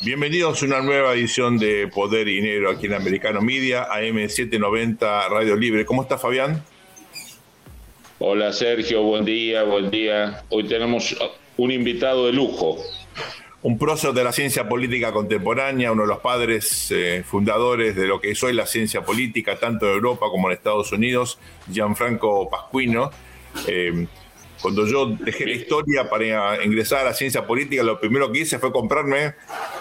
Bienvenidos a una nueva edición de Poder y Dinero aquí en Americano Media, AM790 Radio Libre. ¿Cómo está Fabián? Hola Sergio, buen día, buen día. Hoy tenemos un invitado de lujo. Un prócer de la ciencia política contemporánea, uno de los padres eh, fundadores de lo que es hoy la ciencia política, tanto en Europa como en Estados Unidos, Gianfranco Pasquino. Eh, cuando yo dejé la historia para ingresar a la ciencia política, lo primero que hice fue comprarme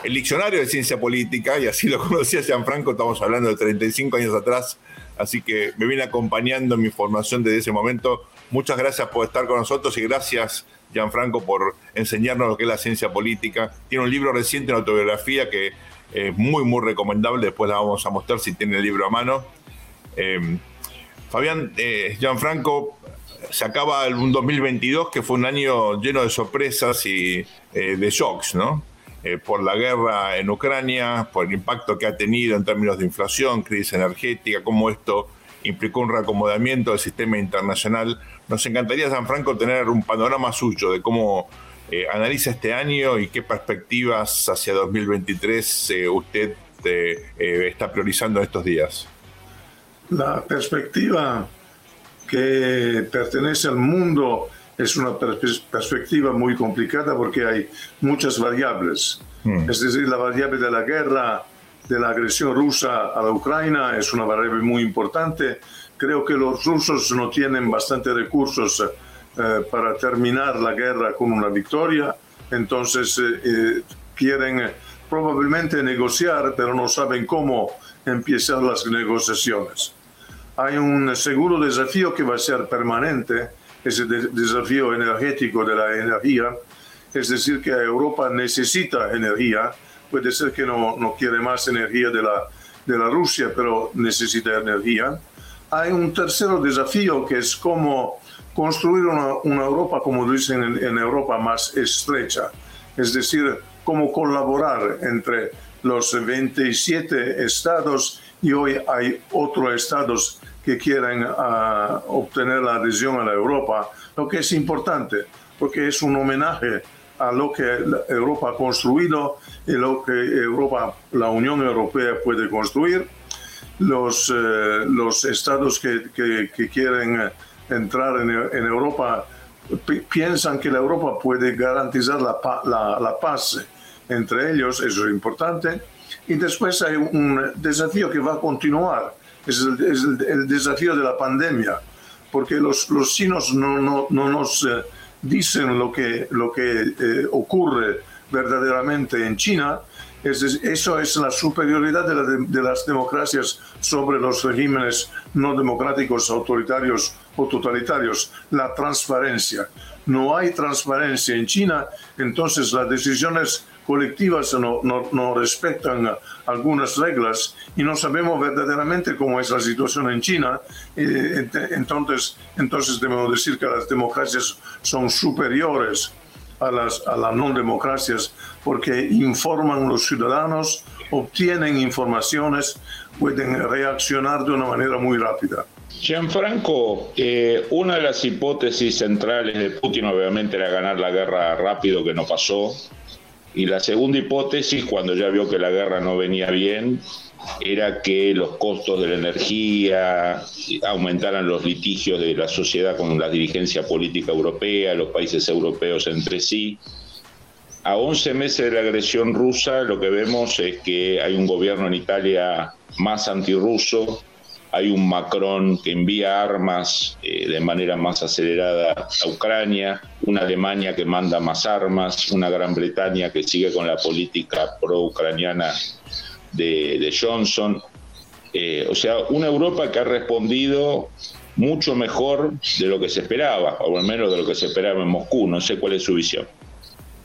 el diccionario de ciencia política y así lo conocí a Gianfranco, estamos hablando de 35 años atrás, así que me viene acompañando en mi formación desde ese momento. Muchas gracias por estar con nosotros y gracias Gianfranco por enseñarnos lo que es la ciencia política. Tiene un libro reciente, una autobiografía que es muy, muy recomendable, después la vamos a mostrar si tiene el libro a mano. Eh, Fabián, eh, Gianfranco, se acaba un 2022 que fue un año lleno de sorpresas y eh, de shocks, ¿no? Eh, por la guerra en Ucrania, por el impacto que ha tenido en términos de inflación, crisis energética, cómo esto implicó un reacomodamiento del sistema internacional. Nos encantaría, San Franco, tener un panorama suyo de cómo eh, analiza este año y qué perspectivas hacia 2023 usted está priorizando estos días. La perspectiva que pertenece al mundo es una perspectiva muy complicada porque hay muchas variables. Hmm. Es decir, la variable de la guerra, de la agresión rusa a la Ucrania es una variable muy importante. Creo que los rusos no tienen bastante recursos eh, para terminar la guerra con una victoria, entonces eh, eh, quieren probablemente negociar, pero no saben cómo empezar las negociaciones hay un seguro desafío que va a ser permanente, ese desafío energético de la energía, es decir, que Europa necesita energía, puede ser que no, no quiere más energía de la, de la Rusia, pero necesita energía. Hay un tercer desafío que es cómo construir una, una Europa, como dicen en, en Europa, más estrecha, es decir, cómo colaborar entre los 27 estados. Y hoy hay otros estados que quieren ah, obtener la adhesión a la Europa, lo que es importante, porque es un homenaje a lo que Europa ha construido y lo que Europa, la Unión Europea puede construir. Los, eh, los estados que, que, quieren entrar en, en Europa piensan que la Europa puede garantizar la, la, la paz entre ellos, eso es importante. Y después hay un desafío que va a continuar, es el, desafío de la pandemia, porque los, los chinos no, no, no nos eh, dicen lo que, lo que eh, ocurre verdaderamente en China. Es, eso es la superioridad de, de, las democracias sobre los regímenes no democráticos, autoritarios o totalitarios, la transparencia. No hay transparencia en China, entonces las decisiones colectivas no, no, no, respetan algunas reglas y no sabemos verdaderamente cómo es la situación en China. Eh, entonces, entonces debemos decir que las democracias son superiores a las, a las no democracias porque informan los ciudadanos, obtienen informaciones, pueden reaccionar de una manera muy rápida. Gianfranco, eh, una de las hipótesis centrales de Putin obviamente era ganar la guerra rápido, que no pasó. Y la segunda hipótesis, cuando ya vio que la guerra no venía bien, era que los costos de la energía aumentaran los litigios de la sociedad con la dirigencia política europea, los países europeos entre sí. A 11 meses de la agresión rusa, lo que vemos es que hay un gobierno en Italia más antirruso, hay un Macron que envía armas eh, de manera más acelerada a Ucrania, una Alemania que manda más armas, una Gran Bretaña que sigue con la política pro-ucraniana de, Johnson. Eh, o sea, una Europa que ha respondido mucho mejor de lo que se esperaba, o al menos de lo que se esperaba en Moscú. No sé cuál es su visión.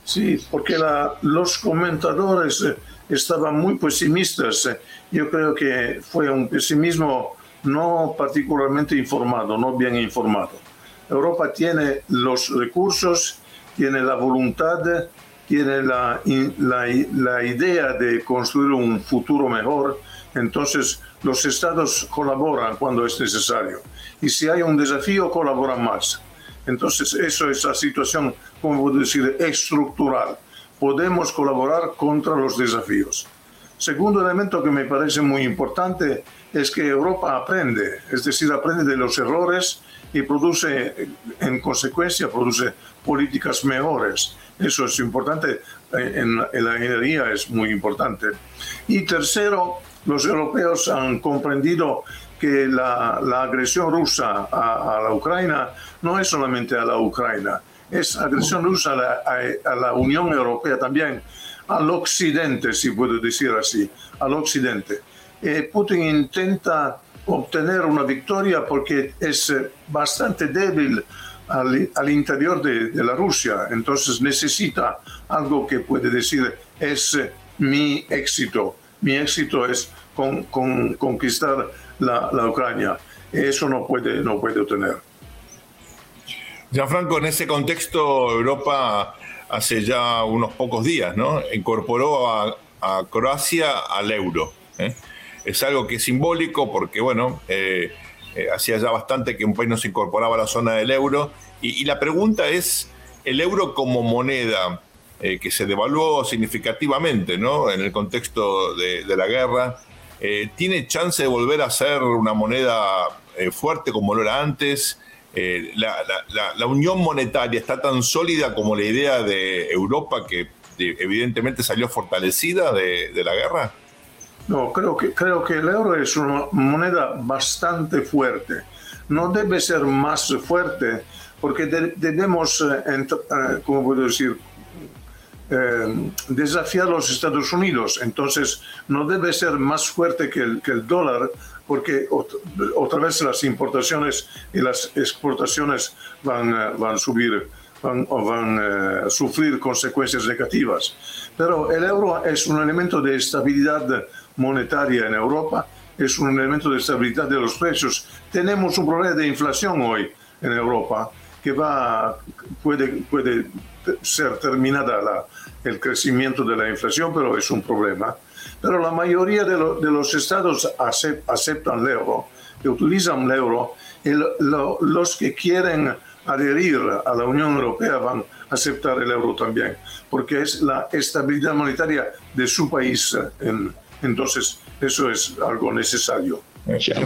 Sí, porque los comentadores eh, estaban muy pesimistas. Yo creo que fue un pesimismo no particularmente informado, no bien informado. Europa tiene los recursos, tiene la voluntad, tiene la, la, idea de construir un futuro mejor, entonces los estados colaboran cuando es necesario. Y si hay un desafío, colaboran más. Entonces, eso es la situación, como decir, estructural. podemos colaborar contra los desafíos. Segundo elemento que me parece muy importante es que Europa aprende, es decir, aprende de los errores y produce, en consecuencia, produce políticas mejores. Eso es importante, en, la ingeniería es muy importante. Y tercero, los europeos han comprendido que la, agresión rusa a, la Ucrania no es solamente a la Ucrania, es agresión rusa a la, Unión Europea también, al occidente, si puedo decir así, al occidente. Eh, Putin intenta obtener una victoria porque es bastante débil al, interior de, la Rusia, entonces necesita algo que puede decir es mi éxito, mi éxito es con, conquistar la, Ucrania. Eso no puede, no puede obtener. Gianfranco, en ese contexto, Europa hace ya unos pocos días, ¿no? Incorporó a, Croacia al euro. ¿eh? Es algo que es simbólico porque, bueno, eh, eh, hacía ya bastante que un país no se incorporaba a la zona del euro. Y, la pregunta es, ¿el euro como moneda que se devaluó significativamente, ¿no? En el contexto de, de la guerra, ¿tiene chance de volver a ser una moneda fuerte como lo era antes? Eh, la, unión monetaria está tan sólida como la idea de Europa que evidentemente salió fortalecida de, la guerra? No, creo que, creo que el euro es una moneda bastante fuerte. No debe ser más fuerte porque debemos, eh, eh, ¿cómo puedo decir? Desafiar a los Estados Unidos. Entonces, no debe ser más fuerte que el, dólar porque otra vez las importaciones y las exportaciones van, a eh, subir van, van a eh, sufrir consecuencias negativas. Pero el euro es un elemento de estabilidad monetaria en Europa, es un elemento de estabilidad de los precios. Tenemos un problema de inflación hoy en Europa que va, puede, puede ser terminada el crecimiento de la inflación, pero es un problema pero la mayoría de, los estados aceptan el euro, y utilizan el euro, y los que quieren adherir a la Unión Europea van a aceptar el euro también, porque es la estabilidad monetaria de su país. entonces, eso es algo necesario.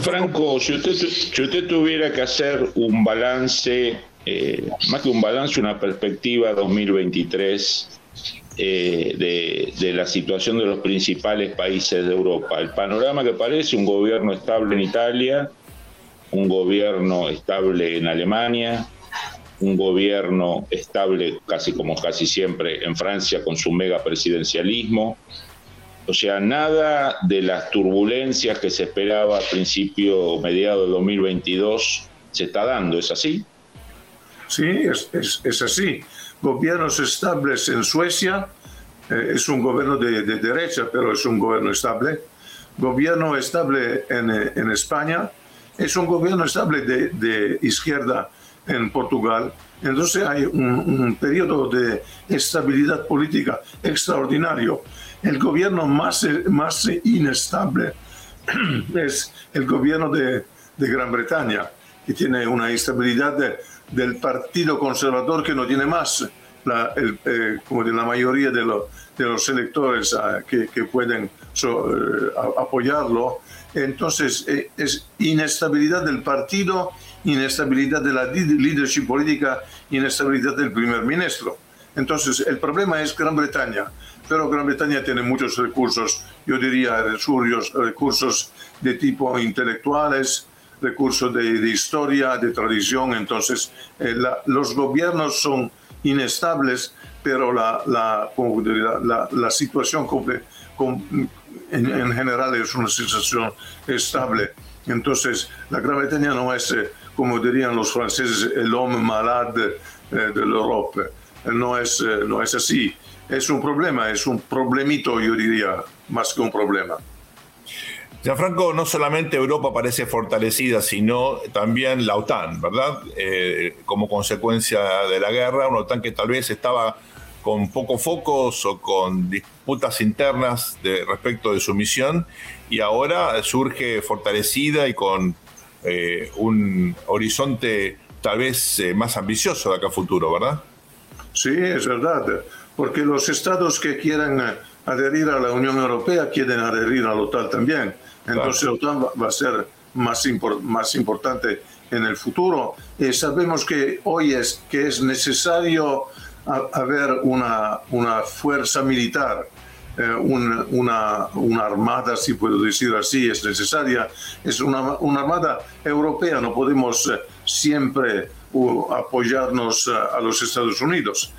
Franco, si usted, tuviera que hacer un balance, eh, más que un balance, una perspectiva 2023 eh, de, la situación de los principales países de Europa. El panorama que parece un gobierno estable en Italia, un gobierno estable en Alemania, un gobierno estable casi como casi siempre en Francia con su mega presidencialismo. O sea, nada de las turbulencias que se esperaba a principio o mediado del 2022 se está dando, ¿es así? Sí, es, es, es así gobiernos estables en Suecia, eh, es un gobierno de, derecha, pero es un gobierno estable. Gobierno estable en, eh, en España, es un gobierno estable de, de, izquierda en Portugal. Entonces hay un, periodo de estabilidad política extraordinario. El gobierno más, más inestable es el gobierno de, de Gran Bretaña, que tiene una estabilidad de, del Partido Conservador que no tiene más la, eh, como de la mayoría de, de los electores ah, que, que, pueden eh, apoyarlo. Entonces, eh, es inestabilidad del partido, inestabilidad de la leadership política, inestabilidad del primer ministro. Entonces, el problema es Gran Bretaña, pero Gran Bretaña tiene muchos recursos, yo diría recursos de tipo intelectuales, recursos de, historia, de tradición, entonces eh, los gobiernos son inestables, pero la, la, la, situación en, general es una situación estable. Entonces, la Gran Bretaña no es, eh, como dirían los franceses, el hombre malade eh, de Europa. No es, no es así. Es un problema, es un problemito, yo diría, más que un problema. Gianfranco, no solamente Europa parece fortalecida, sino también la OTAN, ¿verdad? Eh, como consecuencia de la guerra, una OTAN que tal vez estaba con pocos focos o con disputas internas de, respecto de su misión y ahora surge fortalecida y con eh, un horizonte tal vez eh, más ambicioso de acá a futuro, ¿verdad? Sí, es verdad. porque los estados que quieran adherir a la Unión Europea quieren adherir a la OTAN también. Entonces la OTAN va a ser más, más importante en el futuro. Y sabemos que hoy es que es necesario haber una, una fuerza militar, eh, una, una, armada, si puedo decir así, es necesaria. Es una, una armada europea, no podemos eh, siempre apoyarnos a los Estados Unidos.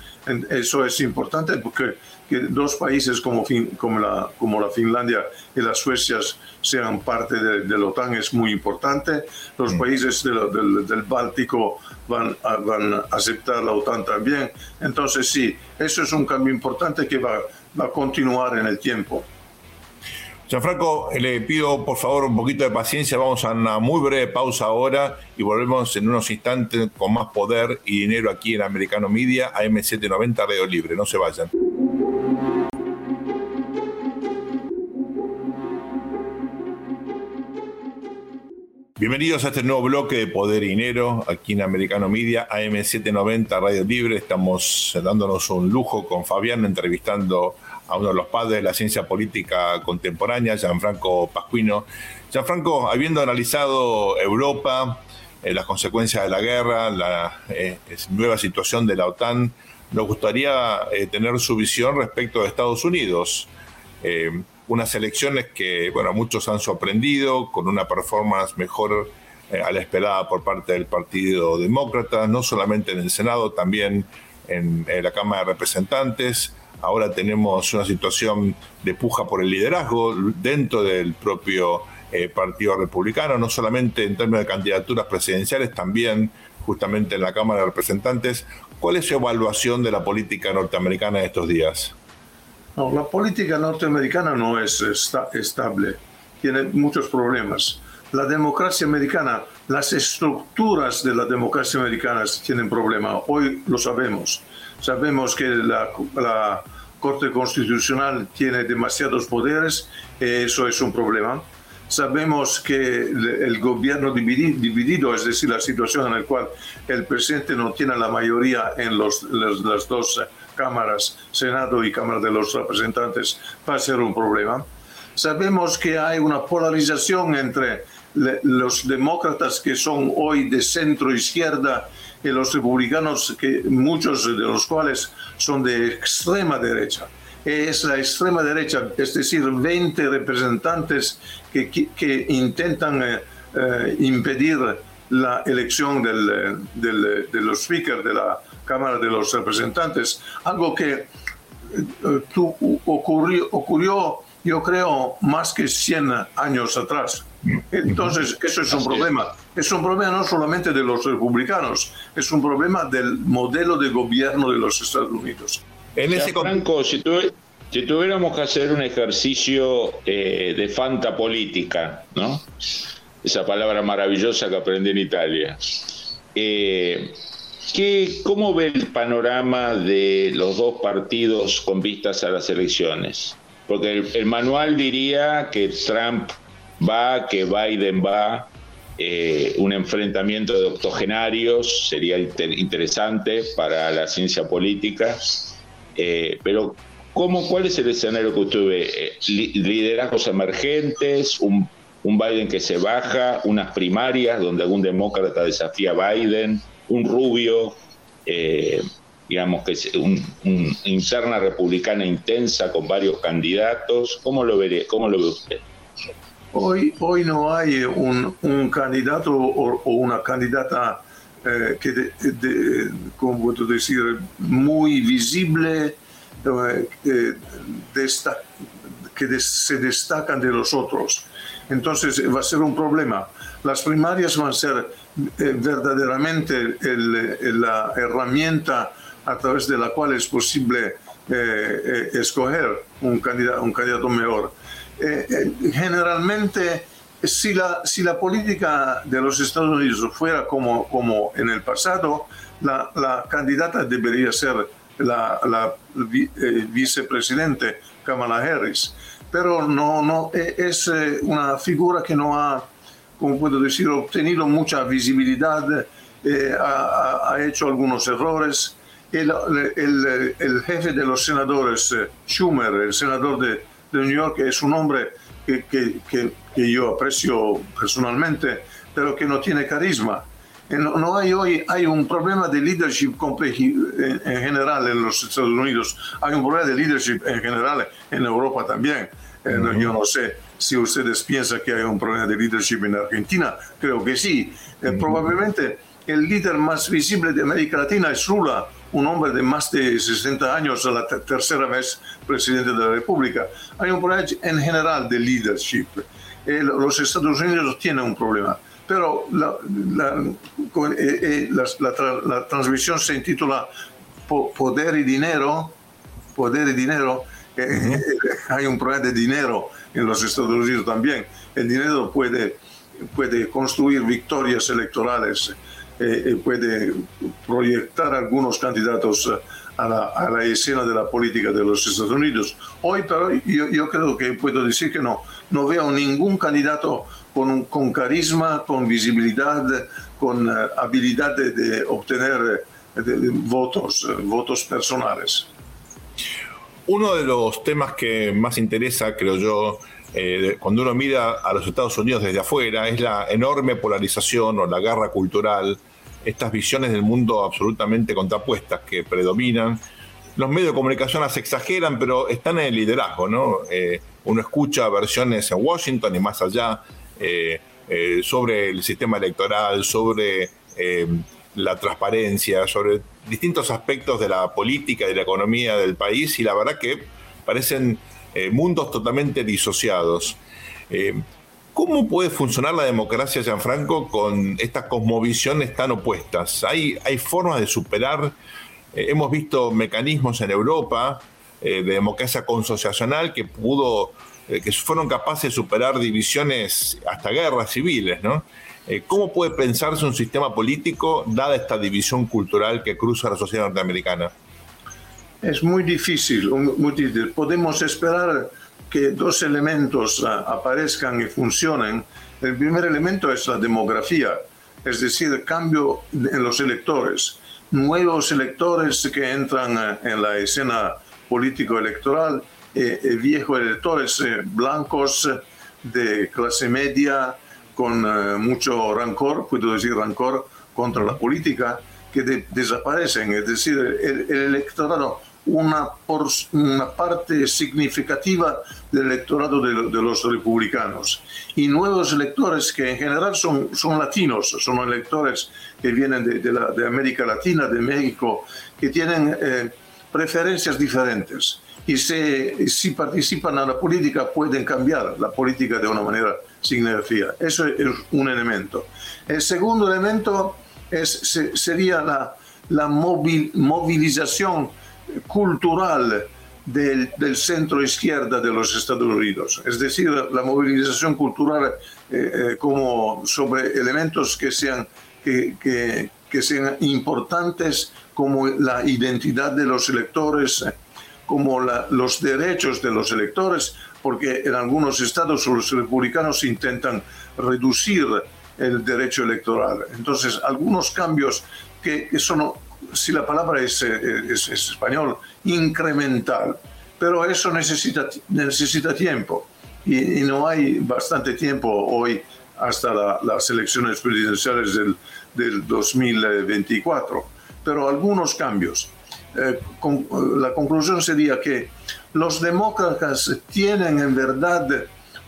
Eso es importante porque que dos países como, como, la, como la Finlandia y la Suecia sean parte de, la OTAN es muy importante. Los mm. países del, Báltico van a, van a aceptar la OTAN también. Entonces sí, eso es un cambio importante que va, va a continuar en el tiempo. Gianfranco, le pido por favor un poquito de paciencia, vamos a una muy breve pausa ahora y volvemos en unos instantes con más poder y dinero aquí en Americano Media, AM790 Radio Libre, no se vayan. Bienvenidos a este nuevo bloque de Poder y Dinero aquí en Americano Media, AM790 Radio Libre. Estamos dándonos un lujo con Fabián entrevistando a uno de los padres de la ciencia política contemporánea, Gianfranco Pascuino. Gianfranco, habiendo analizado Europa, eh, las consecuencias de la guerra, la eh, nueva situación de la OTAN, nos gustaría eh, tener su visión respecto de Estados Unidos unas elecciones que, bueno, muchos han sorprendido con una performance mejor eh, a la esperada por parte del Partido Demócrata, no solamente en el Senado, también en, la Cámara de Representantes. Ahora tenemos una situación de puja por el liderazgo dentro del propio eh, Partido Republicano, no solamente en términos de candidaturas presidenciales, también justamente en la Cámara de Representantes. ¿Cuál es su evaluación de la política norteamericana de estos días? No, la política norteamericana no es estable, tiene muchos problemas. La democracia americana, las estructuras de la democracia americana tienen problemas. Hoy lo sabemos. Sabemos que la, Corte Constitucional tiene demasiados poderes, eso es un problema. Sabemos que el gobierno dividido, es decir, la situación en la cual el presidente no tiene la mayoría en los, las dos cámaras, Senado y Cámara de los Representantes, va a ser un problema. Sabemos que hay una polarización entre los demócratas que son hoy de centro izquierda y los republicanos, que muchos de los cuales son de extrema derecha. Es la extrema derecha, es decir, 20 representantes que, intentan eh, eh, impedir la elección del, del, de los speakers de la Cámara de los Representantes, algo que eh, ocurrió, ocurrió, yo creo, más que 100 años atrás. Entonces, eso es un problema. Es un problema no solamente de los republicanos, es un problema del modelo de gobierno de los Estados Unidos. En ese Franco, si, tuviéramos que hacer un ejercicio eh, de fanta política, ¿no? Esa palabra maravillosa que aprendí en Italia. Eh, ¿Qué, ¿Cómo ve el panorama de los dos partidos con vistas a las elecciones? Porque el, manual diría que Trump va, que Biden va, eh, un enfrentamiento de octogenarios sería interesante para la ciencia política, eh, pero ¿cómo, ¿cuál es el escenario que usted ve? Eh, ¿Liderazgos emergentes? Un, un Biden que se baja? ¿Unas primarias donde algún demócrata desafía a Biden? Un rubio, eh, digamos que es una interna republicana intensa con varios candidatos. ¿Cómo lo, veré, cómo lo ve usted? Hoy, hoy no hay un, candidato o, una candidata eh, que, de, como puedo decir, muy visible, eh, que se destacan de los otros. Entonces va a ser un problema. Las primarias van a ser eh, verdaderamente la herramienta a través de la cual es posible eh, eh, escoger un candidato, un candidato mejor. generalmente, si la, si la política de los Estados Unidos fuera como, como en el pasado, la, la candidata debería ser la, la vicepresidente Kamala Harris. Pero no, no, es una figura que no ha como puedo decir, obtenido mucha visibilidad, eh, ha, hecho algunos errores El, jefe de los senadores, eh, Schumer, el senador de, de New York, es un hombre que, que, que, yo aprecio personalmente, pero que no tiene carisma. No, no, hay hoy hay un problema de leadership en, en, general en los Estados Unidos, hay un problema de leadership en general en Europa también. Eh, yo no sé si ustedes piensan que hay un problema de leadership en Argentina, creo que sí. Eh, probablemente el líder más visible de América Latina es Lula, un hombre de más de 60 años, la tercera vez presidente de la República. Hay un problema en general de leadership. Eh, los Estados Unidos tienen un problema, pero la, la transmisión se intitula Poder y Dinero. Poder y Dinero hay un problema de dinero en los Estados Unidos también. El dinero puede, puede construir victorias electorales, eh, eh, puede proyectar algunos candidatos a la, a la, escena de la política de los Estados Unidos. Hoy, pero yo, yo creo que puedo decir que no, no veo ningún candidato con, con carisma, con visibilidad, con uh, habilidad de, de obtener de, votos, votos personales. Uno de los temas que más interesa, creo yo, eh, cuando uno mira a los Estados Unidos desde afuera, es la enorme polarización o la guerra cultural, estas visiones del mundo absolutamente contrapuestas que predominan. Los medios de comunicación las exageran, pero están en el liderazgo, ¿no? Eh, uno escucha versiones en Washington y más allá eh, sobre el sistema electoral, sobre la transparencia, sobre distintos aspectos de la política y de la economía del país y la verdad que parecen eh, mundos totalmente disociados. Eh, ¿Cómo puede funcionar la democracia, Gianfranco, con estas cosmovisiones tan opuestas? ¿Hay, hay formas de superar? Eh, hemos visto mecanismos en Europa de democracia consociacional que pudo, que fueron capaces de superar divisiones hasta guerras civiles, ¿no? Eh, ¿Cómo puede pensarse un sistema político dada esta división cultural que cruza la sociedad norteamericana? Es muy difícil, muy difícil. Podemos esperar que dos elementos ah, aparezcan y funcionen. El primer elemento es la demografía, es decir, el cambio en los electores, nuevos electores que entran ah, en la escena político-electoral, eh, eh, viejos electores blancos de clase media, con eh, mucho rancor, puedo decir rancor, contra la política, que desaparecen. Es decir, el, electorado, una, por, una parte significativa del electorado de, los republicanos. Y nuevos electores que en general son, son latinos, son electores que vienen de, la, de América Latina, de México, que tienen eh, preferencias diferentes. Y si participan en la política pueden cambiar la política de una manera significativa. Eso es un elemento. El segundo elemento es, sería la, la movilización cultural del, del, centro izquierda de los Estados Unidos, es decir, la movilización cultural eh, eh, como sobre elementos que sean, que, que, que, sean importantes como la identidad de los electores, como la, los derechos de los electores, porque en algunos estados los republicanos intentan reducir el derecho electoral. Entonces, algunos cambios que, son, si la palabra es, es, español, incremental, pero eso necesita, necesita tiempo y, no hay bastante tiempo hoy hasta las elecciones presidenciales del, del 2024, pero algunos cambios. Eh, la conclusión sería que los demócratas tienen en verdad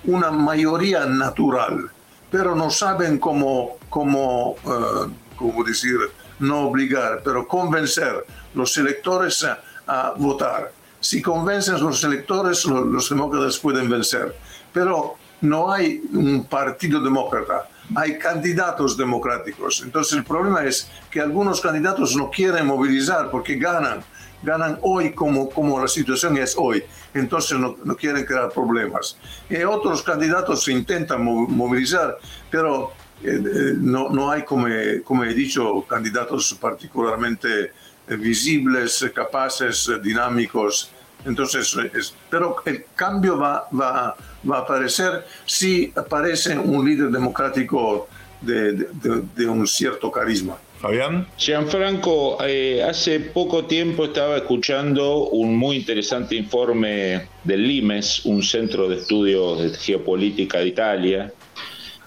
una mayoría natural, pero no saben cómo, cómo, uh, decir, no obligar, pero convencer los electores a, votar. Si convencen a los electores, los, los demócratas pueden vencer. Pero no hay un partido demócrata, hay candidatos democráticos. Entonces el problema es que algunos candidatos no quieren movilizar porque ganan ganan hoy como, como la situación es hoy, entonces no, no quieren crear problemas. Y otros candidatos se intentan movilizar, pero eh, eh, no, no, hay, como, como he dicho, candidatos particularmente eh, visibles, capaces, dinámicos. Entonces, es, pero el cambio va, va, va, a aparecer si aparece un líder democrático de, de, de un cierto carisma. Fabián. Gianfranco, eh, hace poco tiempo estaba escuchando un muy interesante informe del LIMES, un centro de estudios de geopolítica de Italia,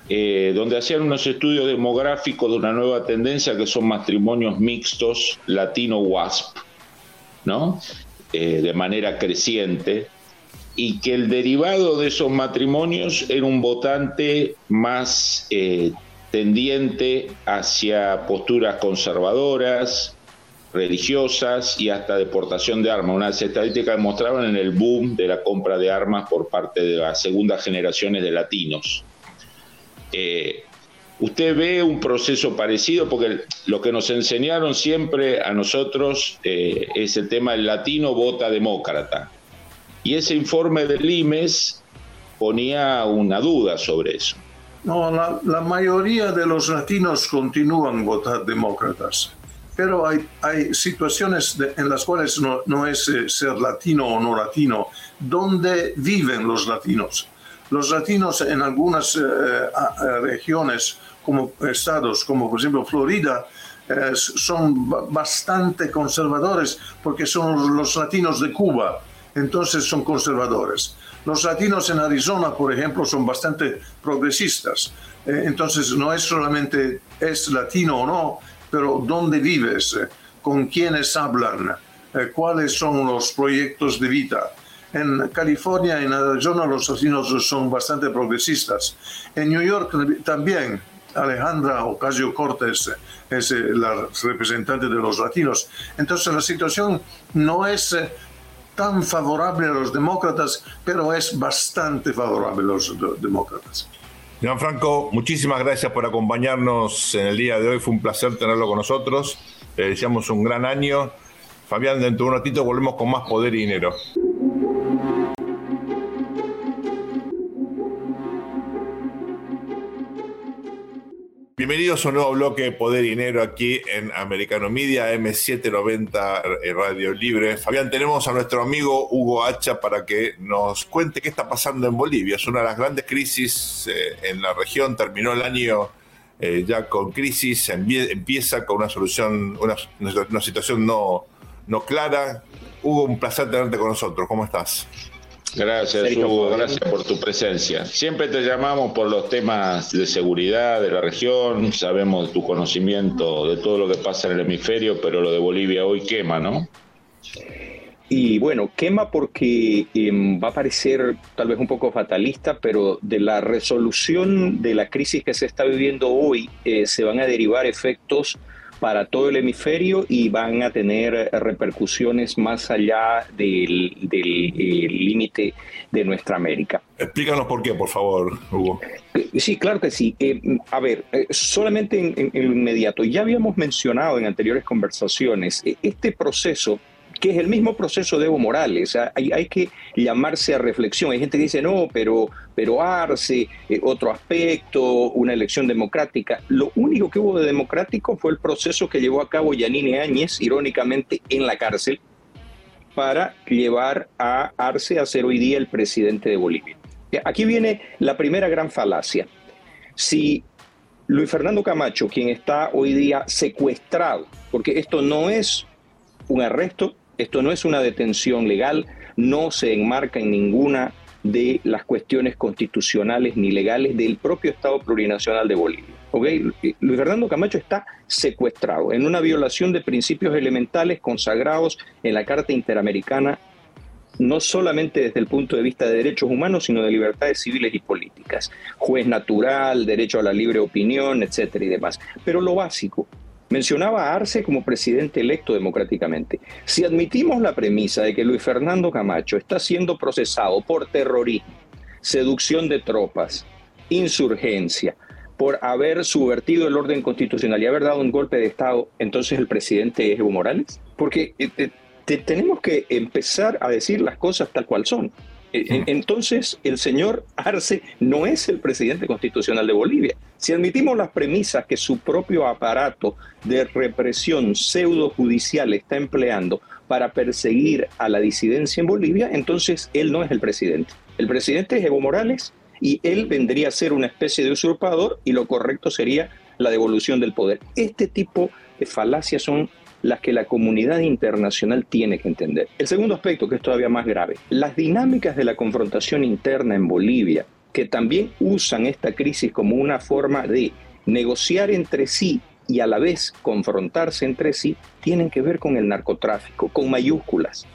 eh, donde hacían unos estudios demográficos de una nueva tendencia que son matrimonios mixtos latino-WASP, ¿no? Eh, de manera creciente, y que el derivado de esos matrimonios era un votante más tendiente hacia posturas conservadoras, religiosas y hasta deportación de armas. Unas estadísticas mostraban en el boom de la compra de armas por parte de las segundas generaciones de latinos. Eh, ¿Usted ve un proceso parecido? Porque lo que nos enseñaron siempre a nosotros eh, es el tema del latino vota demócrata. Y ese informe del IMES ponía una duda sobre eso. No, la, mayoría de los latinos continúan votar demócratas, pero hay, hay situaciones en las cuales no, es eh, ser latino o no latino, donde viven los latinos. Los latinos en algunas eh, regiones, como estados, como por ejemplo Florida, eh, son bastante conservadores porque son los latinos de Cuba, entonces son conservadores. Los latinos en Arizona, por ejemplo, son bastante progresistas. Eh, entonces, no es solamente es latino o no, pero dónde vives, eh, con quiénes hablan, eh, cuáles son los proyectos de vida. En California, en Arizona, los latinos son bastante progresistas. En New York también, Alejandra Ocasio Cortés es la representante de los latinos. Entonces la situación no es tan favorable a los demócratas, pero es bastante favorable a los demócratas. Franco, muchísimas gracias por acompañarnos en el día de hoy. Fue un placer tenerlo con nosotros. Le deseamos un gran año. Fabián, dentro de un ratito volvemos con más poder y dinero. Bienvenidos a un nuevo bloque de Poder y Dinero aquí en Americano Media, M790 Radio Libre. Fabián, tenemos a nuestro amigo Hugo Hacha para que nos cuente qué está pasando en Bolivia. Es una de las grandes crisis eh, en la región. Terminó el año eh, ya con crisis, empieza con una solución, una, situación no, no clara. Hugo, un placer tenerte con nosotros. ¿Cómo estás? Gracias, Hugo, gracias por tu presencia. Siempre te llamamos por los temas de seguridad de la región, sabemos tu conocimiento de todo lo que pasa en el hemisferio, pero lo de Bolivia hoy quema, ¿no? Y bueno, quema porque em, va a parecer tal vez un poco fatalista, pero de la resolución de la crisis que se está viviendo hoy eh, se van a derivar efectos para todo el hemisferio y van a tener repercusiones más allá del eh, límite de nuestra América. Explícanos por qué, por favor, Hugo. Eh, sí, claro que sí. Eh, a ver, solamente en, en, inmediato, ya habíamos mencionado en anteriores conversaciones este proceso que es el mismo proceso de Evo Morales. Hay, que llamarse a reflexión. Hay gente que dice, no, pero, pero Arce, eh, otro aspecto, una elección democrática. Lo único que hubo de democrático fue el proceso que llevó a cabo Yanine Áñez, irónicamente, en la cárcel, para llevar a Arce a ser hoy día el presidente de Bolivia. Aquí viene la primera gran falacia. Si Luis Fernando Camacho, quien está hoy día secuestrado, porque esto no es un arresto, esto no es una detención legal, no se enmarca en ninguna de las cuestiones constitucionales ni legales del propio Estado plurinacional de Bolivia. Luis Fernando Camacho está secuestrado en una violación de principios elementales consagrados en la Carta Interamericana, no solamente desde el punto de vista de derechos humanos, sino de libertades civiles y políticas. Juez natural, derecho a la libre opinión, etcétera y demás. Pero lo básico, Mencionaba a Arce como presidente electo democráticamente. Si admitimos la premisa de que Luis Fernando Camacho está siendo procesado por terrorismo, seducción de tropas, insurgencia, por haber subvertido el orden constitucional y haber dado un golpe de Estado, entonces el presidente es Evo Morales? Porque eh, eh, tenemos que empezar a decir las cosas tal cual son. Eh, entonces, el señor Arce no es el presidente constitucional de Bolivia. Si admitimos las premisas que su propio aparato de represión pseudo judicial está empleando para perseguir a la disidencia en Bolivia, entonces él no es el presidente. El presidente es Evo Morales y él vendría a ser una especie de usurpador y lo correcto sería la devolución del poder. Este tipo de falacias son las que la comunidad internacional tiene que entender. El segundo aspecto, que es todavía más grave, las dinámicas de la confrontación interna en Bolivia, que también usan esta crisis como una forma de negociar entre sí y a la vez confrontarse entre sí, tienen que ver con el narcotráfico, con mayúsculas,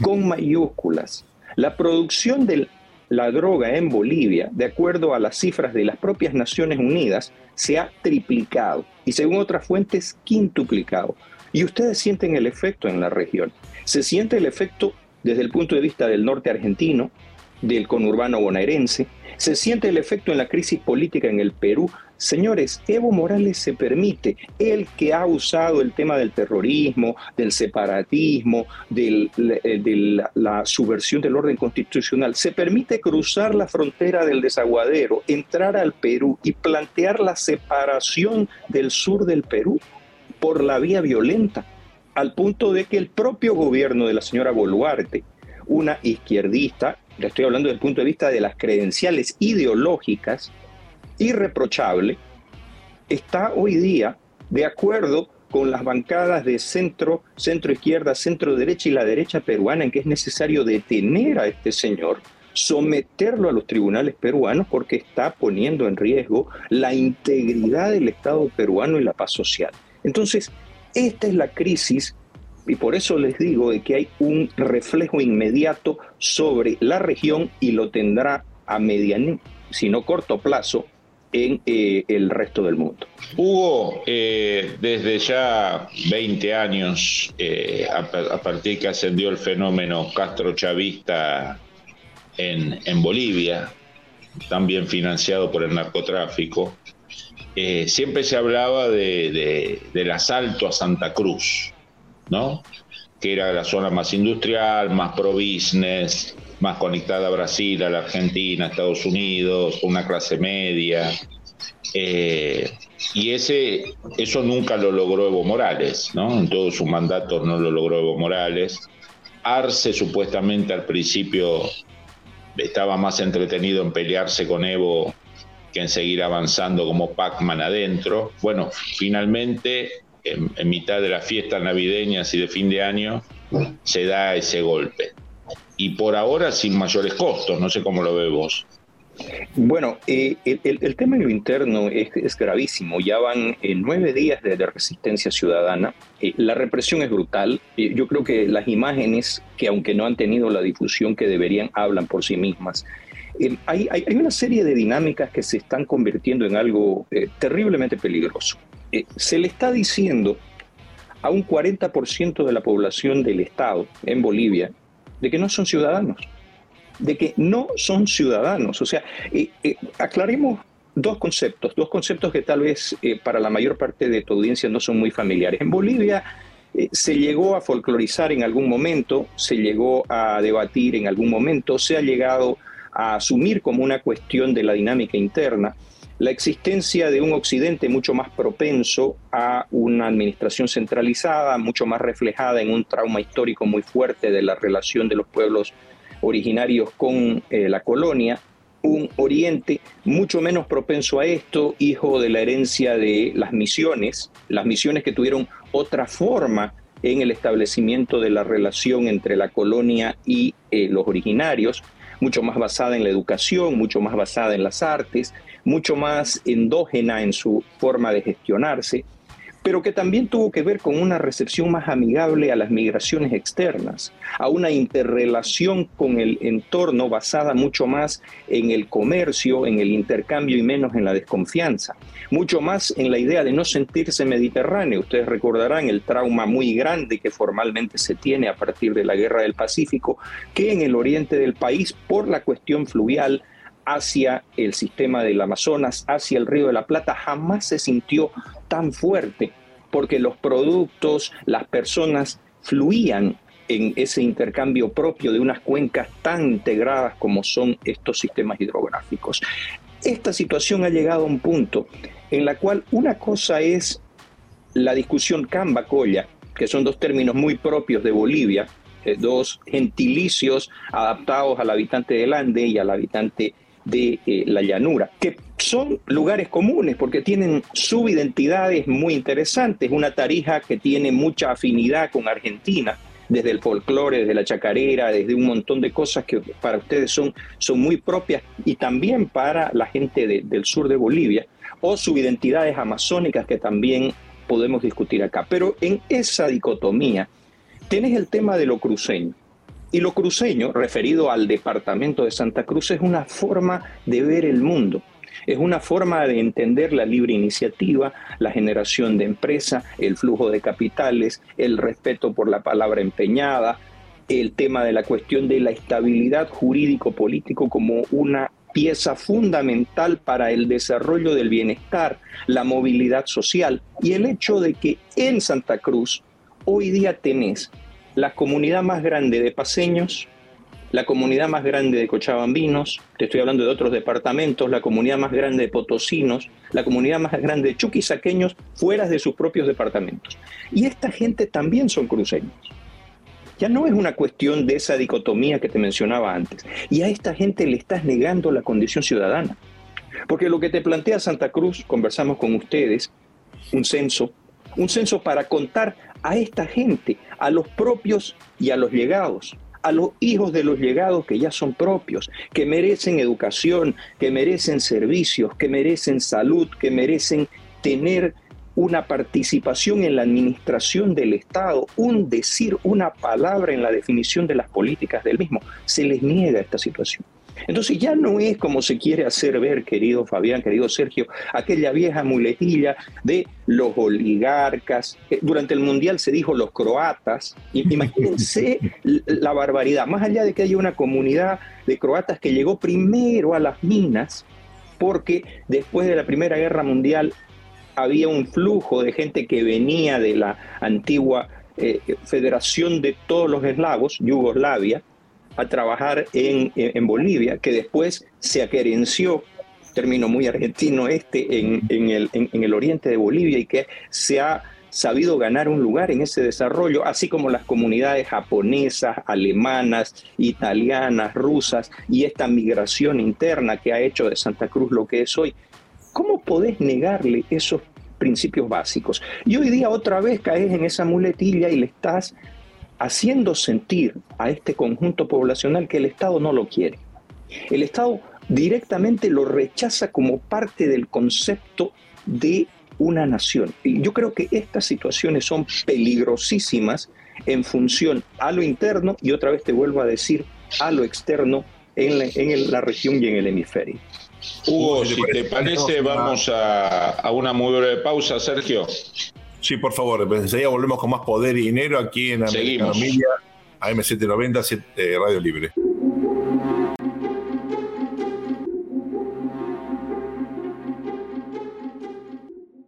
con mayúsculas. La producción de la droga en Bolivia, de acuerdo a las cifras de las propias Naciones Unidas, se ha triplicado y según otras fuentes quintuplicado. Y ustedes sienten el efecto en la región. Se siente el efecto desde el punto de vista del norte argentino, del conurbano bonaerense, se siente el efecto en la crisis política en el Perú. Señores, Evo Morales se permite, el que ha usado el tema del terrorismo, del separatismo, eh, de la subversión del orden constitucional, se permite cruzar la frontera del desaguadero, entrar al Perú y plantear la separación del sur del Perú por la vía violenta, al punto de que el propio gobierno de la señora Boluarte, una izquierdista, le estoy hablando desde el punto de vista de las credenciales ideológicas, irreprochable, está hoy día de acuerdo con las bancadas de centro, centro izquierda, centro derecha y la derecha peruana en que es necesario detener a este señor, someterlo a los tribunales peruanos porque está poniendo en riesgo la integridad del Estado peruano y la paz social. Entonces, esta es la crisis y por eso les digo de que hay un reflejo inmediato sobre la región y lo tendrá a mediano, si no corto plazo, en eh, el resto del mundo. Hugo, eh, desde ya 20 años, eh, a, partir que ascendió el fenómeno castro-chavista en, en, Bolivia, también financiado por el narcotráfico, siempre se hablaba de, del asalto a Santa Cruz, ¿no? que era la zona más industrial, más pro-business, más conectada a Brasil, a la Argentina, a Estados Unidos, una clase media. Eh, y ese, eso nunca lo logró Evo Morales, ¿no? En todo su mandato no lo logró Evo Morales. Arce supuestamente al principio estaba más entretenido en pelearse con Evo que seguir avanzando como Pac-Man adentro. Bueno, finalmente en, mitad de las fiestas navideñas y de fin de año se da ese golpe. Y por ahora sin mayores costos, no sé cómo lo ves vos. Bueno, eh, el, tema en lo interno es, gravísimo. Ya van eh, nueve días de, resistencia ciudadana. Eh, la represión es brutal. yo creo que las imágenes, que aunque no han tenido la difusión que deberían, hablan por sí mismas. Hay, hay, una serie de dinámicas que se están convirtiendo en algo terriblemente peligroso. Eh, se le está diciendo a un 40% de la población del Estado en Bolivia de que no son ciudadanos, de que no son ciudadanos. O sea, eh, eh, aclaremos dos conceptos, dos conceptos que tal vez para la mayor parte de tu audiencia no son muy familiares. En Bolivia se llegó a folclorizar en algún momento, se llegó a debatir en algún momento, se ha llegado asumir como una cuestión de la dinámica interna la existencia de un Occidente mucho más propenso a una administración centralizada, mucho más reflejada en un trauma histórico muy fuerte de la relación de los pueblos originarios con eh, la colonia, un Oriente mucho menos propenso a esto, hijo de la herencia de las misiones, las misiones que tuvieron otra forma en el establecimiento de la relación entre la colonia y eh, los originarios, mucho más basada en la educación, mucho más basada en las artes, mucho más endógena en su forma de gestionarse, pero que también tuvo que ver con una recepción más amigable a las migraciones externas, a una interrelación con el entorno basada mucho más en el comercio, en el intercambio y menos en la desconfianza, mucho más en la idea de no sentirse mediterráneo. Ustedes recordarán el trauma muy grande que formalmente se tiene a partir de la Guerra del Pacífico, que en el oriente del país, por la cuestión fluvial, hacia el sistema del Amazonas, hacia el río de la Plata, jamás se sintió tan fuerte, porque los productos, las personas fluían en ese intercambio propio de unas cuencas tan integradas como son estos sistemas hidrográficos. Esta situación ha llegado a un punto en la cual una cosa es la discusión Camba-Colla, que son dos términos muy propios de Bolivia, eh, dos gentilicios adaptados al habitante del Ande y al habitante de eh, la llanura, que son lugares comunes porque tienen subidentidades muy interesantes. Una tarija que tiene mucha afinidad con Argentina, desde el folclore, desde la chacarera, desde un montón de cosas que para ustedes son, son muy propias y también para la gente del sur de Bolivia, o subidentidades amazónicas que también podemos discutir acá. Pero en esa dicotomía tienes el tema de lo cruceño. Y lo cruceño, referido al departamento de Santa Cruz, es una forma de ver el mundo. Es una forma de entender la libre iniciativa, la generación de empresa, el flujo de capitales, el respeto por la palabra empeñada, el tema de la cuestión de la estabilidad jurídico-político como una pieza fundamental para el desarrollo del bienestar, la movilidad social y el hecho de que en Santa Cruz hoy día tenés la comunidad más grande de paseños, la comunidad más grande de cochabambinos, te estoy hablando de otros departamentos, la comunidad más grande de potosinos, la comunidad más grande de chuquisaqueños fuera de sus propios departamentos. Y esta gente también son cruceños. Ya no es una cuestión de esa dicotomía que te mencionaba antes. Y a esta gente le estás negando la condición ciudadana. Porque lo que te plantea Santa Cruz, conversamos con ustedes, un censo, un censo para contar a esta gente, a los propios y a los llegados, a los hijos de los llegados que ya son propios, que merecen educación, que merecen servicios, que merecen salud, que merecen tener una participación en la administración del Estado, un decir, una palabra en la definición de las políticas del mismo. Se les niega esta situación. Entonces ya no es como se quiere hacer ver, querido Fabián, querido Sergio, aquella vieja muletilla de los oligarcas. Eh, durante el Mundial se dijo los croatas. Imagínense la barbaridad. Más allá de que haya una comunidad de croatas que llegó primero a las minas, porque después de la Primera Guerra Mundial había un flujo de gente que venía de la antigua eh, Federación de todos los eslavos, Yugoslavia, a trabajar en, en, Bolivia, que después se aquerenció, término muy argentino este, en, en, el, en el oriente de Bolivia y que se ha sabido ganar un lugar en ese desarrollo, así como las comunidades japonesas, alemanas, italianas, rusas y esta migración interna que ha hecho de Santa Cruz lo que es hoy. ¿Cómo podés negarle esos principios básicos? Y hoy día otra vez caes en esa muletilla y le estás haciendo sentir a este conjunto poblacional que el Estado no lo quiere. El Estado directamente lo rechaza como parte del concepto de una nación. Y yo creo que estas situaciones son peligrosísimas en función a lo interno y otra vez te vuelvo a decir a lo externo en la, región y en el hemisferio. Hugo, si te parece, vamos a, a una muy breve pausa, Sergio. Sí, por favor. Pues, enseguida volvemos con más poder y dinero aquí en Americano Media, AM790, eh, Radio Libre.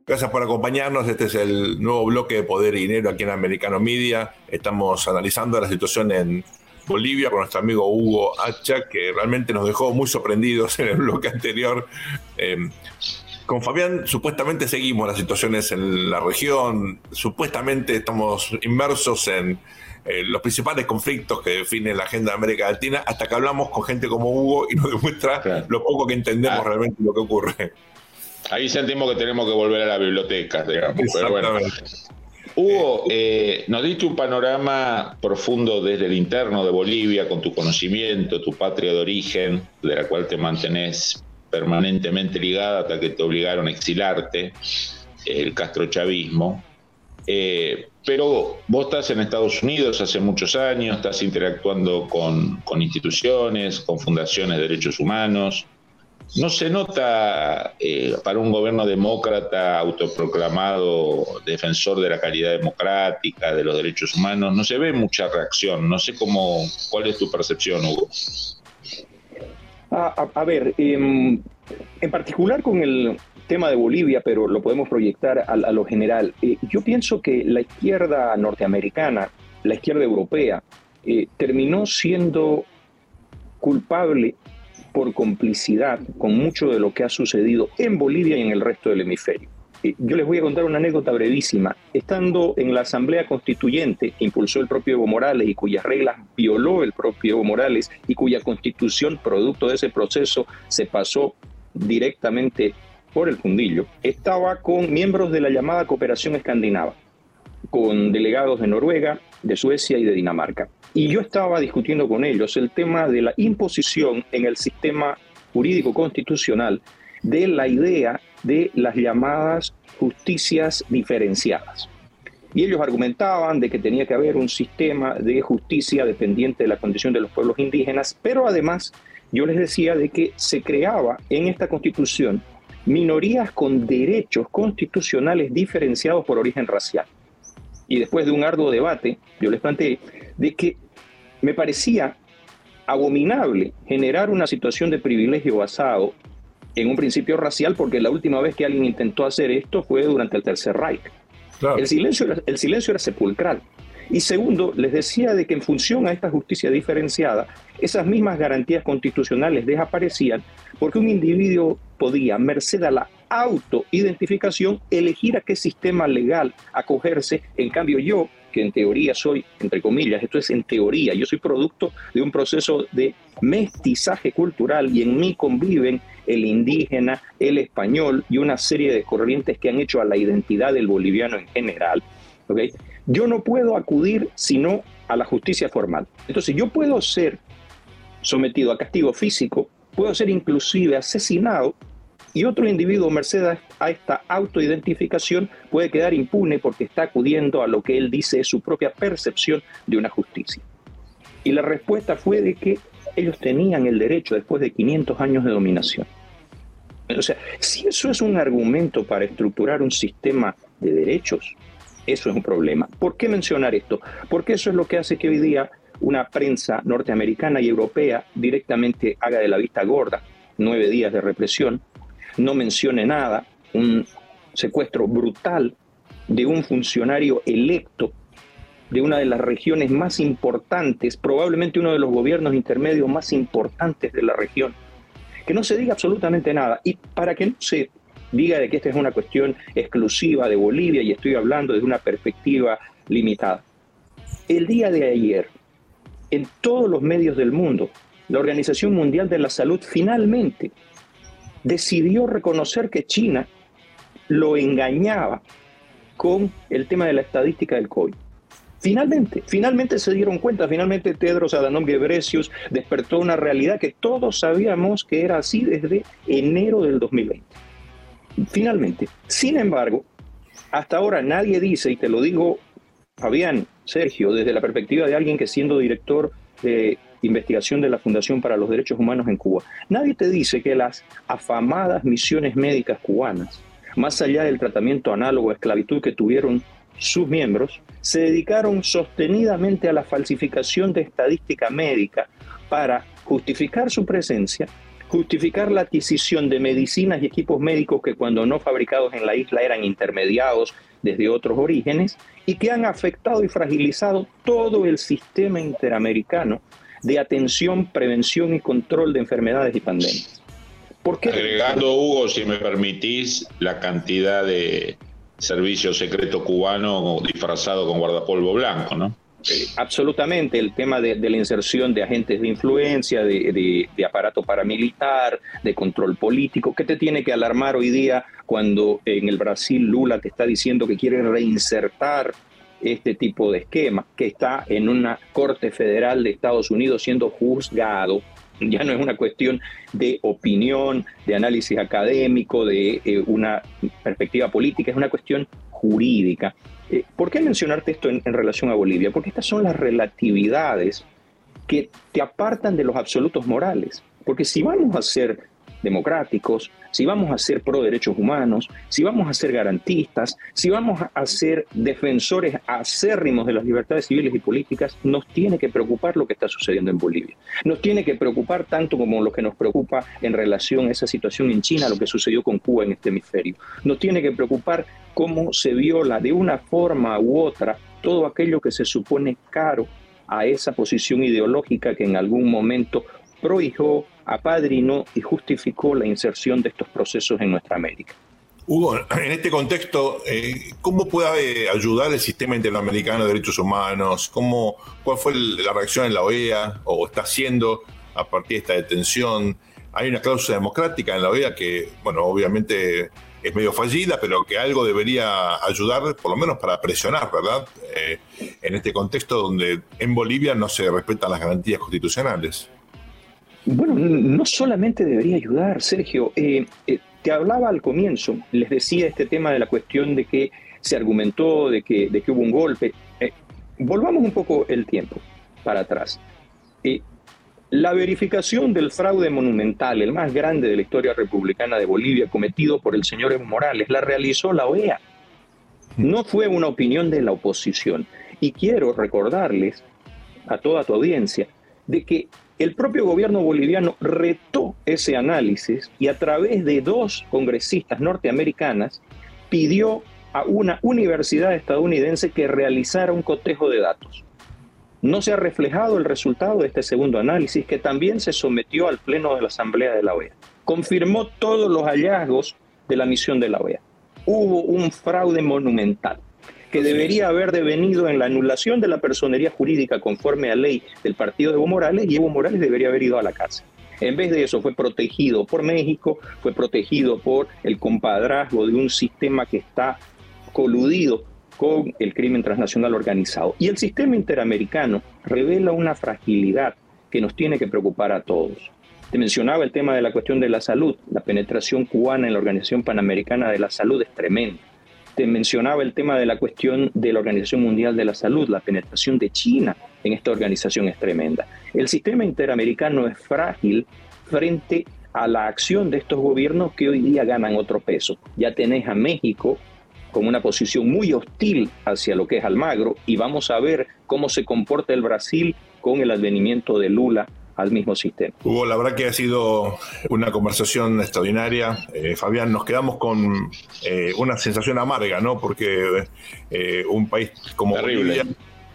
Gracias por acompañarnos. Este es el nuevo bloque de Poder y Dinero aquí en Americano Media. Estamos analizando la situación en Bolivia con nuestro amigo Hugo Hacha, que realmente nos dejó muy sorprendidos en el bloque anterior. Eh, con Fabián supuestamente seguimos las situaciones en la región, supuestamente estamos inmersos en eh, los principales conflictos que definen la agenda de América Latina, hasta que hablamos con gente como Hugo y nos demuestra lo poco que entendemos ah. realmente lo que ocurre. Ahí sentimos que tenemos que volver a la biblioteca, digamos. Hugo, eh, nos diste un panorama profundo desde el interno de Bolivia, con tu conocimiento, tu patria de origen, de la cual te mantenés permanentemente ligada hasta que te obligaron a exilarte, el castrochavismo. Eh, pero vos estás en Estados Unidos hace muchos años, estás interactuando con, instituciones, con fundaciones de derechos humanos. No se nota eh, para un gobierno demócrata autoproclamado defensor de la calidad democrática, de los derechos humanos, no se ve mucha reacción. No sé cómo, cuál es tu percepción, Hugo. A, ver, em, en particular con el tema de Bolivia, pero lo podemos proyectar a, lo general. Eh, yo pienso que la izquierda norteamericana, la izquierda europea, eh, terminó siendo culpable por complicidad con mucho de lo que ha sucedido en Bolivia y en el resto del hemisferio. Eh, yo les voy a contar una anécdota brevísima. Estando en la Asamblea Constituyente que impulsó el propio Evo Morales y cuyas reglas violó el propio Evo Morales y cuya constitución, producto de ese proceso, se pasó directamente por el fundillo, estaba con miembros de la llamada cooperación escandinava, con delegados de Noruega, de Suecia y de Dinamarca. Y yo estaba discutiendo con ellos el tema de la imposición en el sistema jurídico constitucional de la idea de las llamadas justicias diferenciadas. Y ellos argumentaban de que tenía que haber un sistema de justicia dependiente de la condición de los pueblos indígenas, pero además yo les decía de que se creaba en esta constitución minorías con derechos constitucionales diferenciados por origen racial. Y después de un arduo debate, yo les planteé de que me parecía abominable generar una situación de privilegio basado en un principio racial, porque la última vez que alguien intentó hacer esto fue durante el Tercer Reich. El, silencio el silencio era sepulcral. Y segundo, les decía de que en función a esta justicia diferenciada, esas mismas garantías constitucionales desaparecían porque un individuo podía, merced a la autoidentificación, elegir a qué sistema legal acogerse. En cambio, yo, que en teoría soy, entre comillas, esto es en teoría, yo soy producto de un proceso de mestizaje cultural y en mí conviven el indígena, el español y una serie de corrientes que han hecho a la identidad del boliviano en general. ¿okay? Yo no puedo acudir sino a la justicia formal. Entonces yo puedo ser sometido a castigo físico, puedo ser inclusive asesinado y otro individuo, merced a esta autoidentificación, puede quedar impune porque está acudiendo a lo que él dice es su propia percepción de una justicia. Y la respuesta fue de que ellos tenían el derecho después de 500 años de dominación. O sea, si eso es un argumento para estructurar un sistema de derechos, eso es un problema. ¿Por qué mencionar esto? Porque eso es lo que hace que hoy día una prensa norteamericana y europea directamente haga de la vista gorda nueve días de represión, no mencione nada, un secuestro brutal de un funcionario electo de una de las regiones más importantes, probablemente uno de los gobiernos intermedios más importantes de la región, que no se diga absolutamente nada. Y para que no se diga de que esta es una cuestión exclusiva de Bolivia y estoy hablando desde una perspectiva limitada. El día de ayer, en todos los medios del mundo, la Organización Mundial de la Salud finalmente decidió reconocer que China lo engañaba con el tema de la estadística del COVID. Finalmente, finalmente se dieron cuenta, finalmente Tedros Adhanom Ghebreyesus despertó una realidad que todos sabíamos que era así desde enero del 2020 finalmente. Sin embargo, hasta ahora nadie dice, y te lo digo, Fabián, Sergio, desde la perspectiva de alguien que siendo director de investigación de la Fundación para los Derechos Humanos en Cuba, nadie te dice que las afamadas misiones médicas cubanas, más allá del tratamiento análogo a esclavitud que tuvieron sus miembros, se dedicaron sostenidamente a la falsificación de estadística médica para justificar su presencia justificar la adquisición de medicinas y equipos médicos que cuando no fabricados en la isla eran intermediados desde otros orígenes y que han afectado y fragilizado todo el sistema interamericano de atención, prevención y control de enfermedades y pandemias. Agregando, Hugo, si me permitís, la cantidad de servicio secreto cubano disfrazado con guardapolvo blanco, ¿no? absolutamente el tema de, la inserción de agentes de influencia, de, aparato paramilitar, de control político. ¿Qué te tiene que alarmar hoy día cuando en el Brasil Lula te está diciendo que quiere reinsertar este tipo de esquema, que está en una corte federal de Estados Unidos siendo juzgado? Ya no es una cuestión de opinión, de análisis académico, de eh, una perspectiva política, es una cuestión jurídica. Eh, ¿Por qué mencionarte esto en, relación a Bolivia? Porque estas son las relatividades que te apartan de los absolutos morales. Porque si vamos a ser democráticos, si vamos a ser pro derechos humanos, si vamos a ser garantistas, si vamos a ser defensores acérrimos de las libertades civiles y políticas, nos tiene que preocupar lo que está sucediendo en Bolivia. Nos tiene que preocupar tanto como lo que nos preocupa en relación a esa situación en China, lo que sucedió con Cuba en este hemisferio. Nos tiene que preocupar cómo se viola de una forma u otra todo aquello que se supone caro a esa posición ideológica que en algún momento prohijó, apadrinó y justificó la inserción de estos procesos en nuestra América. Hugo, en este contexto, eh, ¿cómo puede ayudar el sistema interamericano de derechos humanos? ¿Cómo, ¿Cuál fue la reacción en la OEA o está haciendo a partir de esta detención? hay una cláusula democrática en la OEA que, bueno, obviamente es medio fallida, pero que algo debería ayudar, por lo menos para presionar, ¿verdad? Eh, en este contexto donde en Bolivia no se respetan las garantías constitucionales. Bueno, no solamente debería ayudar, Sergio. Eh, eh, te hablaba al comienzo, les decía este tema de la cuestión de que se argumentó, de que, de que hubo un golpe. volvamos un poco el tiempo para atrás. La verificación del fraude monumental, el más grande de la historia republicana de Bolivia, cometido por el señor Morales, la realizó la OEA. No fue una opinión de la oposición. Y quiero recordarles a toda tu audiencia de que el propio gobierno boliviano retó ese análisis y a través de dos congresistas norteamericanas pidió a una universidad estadounidense que realizara un cotejo de datos no se ha reflejado el resultado de este segundo análisis que también se sometió al Pleno de la Asamblea de la OEA. Confirmó todos los hallazgos de la misión de la OEA. Hubo un fraude monumental que debería haber devenido en la anulación de la personería jurídica conforme a ley del partido de Evo Morales y Evo Morales debería haber ido a la cárcel. En vez de eso fue protegido por México, fue protegido por el compadrazgo de un sistema que está coludido con el crimen transnacional organizado. Y el sistema interamericano revela una fragilidad que nos tiene que preocupar a todos. Te mencionaba el tema de la cuestión de la salud. La penetración cubana en la Organización Panamericana de la Salud es tremenda. Te mencionaba el tema de la cuestión de la Organización Mundial de la Salud. La penetración de China en esta organización es tremenda. El sistema interamericano es frágil frente a la acción de estos gobiernos que hoy día ganan otro peso. Ya tenés a México con una posición muy hostil hacia lo que es Almagro y vamos a ver cómo se comporta el Brasil con el advenimiento de Lula al mismo sistema. Hugo, la verdad que ha sido una conversación extraordinaria. Eh, Fabián, nos quedamos con eh, una sensación amarga, ¿no? Porque eh, un país como Bolivia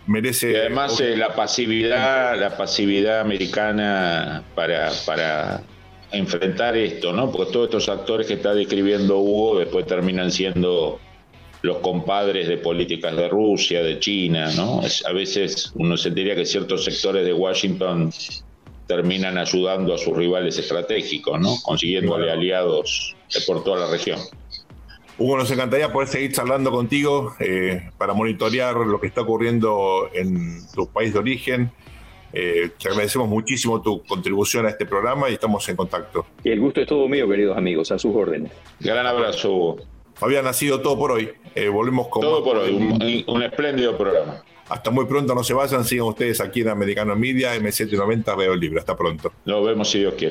merece... Y además la pasividad, la pasividad americana para, para enfrentar esto, ¿no? Porque todos estos actores que está describiendo Hugo después terminan siendo los compadres de políticas de Rusia, de China, ¿no? a veces uno sentiría que ciertos sectores de Washington terminan ayudando a sus rivales estratégicos, ¿no? Consiguiéndole aliados por toda la región. Hugo, nos encantaría poder seguir charlando contigo eh, para monitorear lo que está ocurriendo en tu país de origen. Eh, te agradecemos muchísimo tu contribución a este programa y estamos en contacto. Y el gusto es todo mío, queridos amigos, a sus órdenes. Gran abrazo, Hugo. Había nacido todo por hoy. Eh, volvemos con. Todo por hoy, un, espléndido programa. Hasta muy pronto, no se vayan, sigan ustedes aquí en Americano Media, M790 Radio Libre. Hasta pronto. Nos vemos si Dios quiere.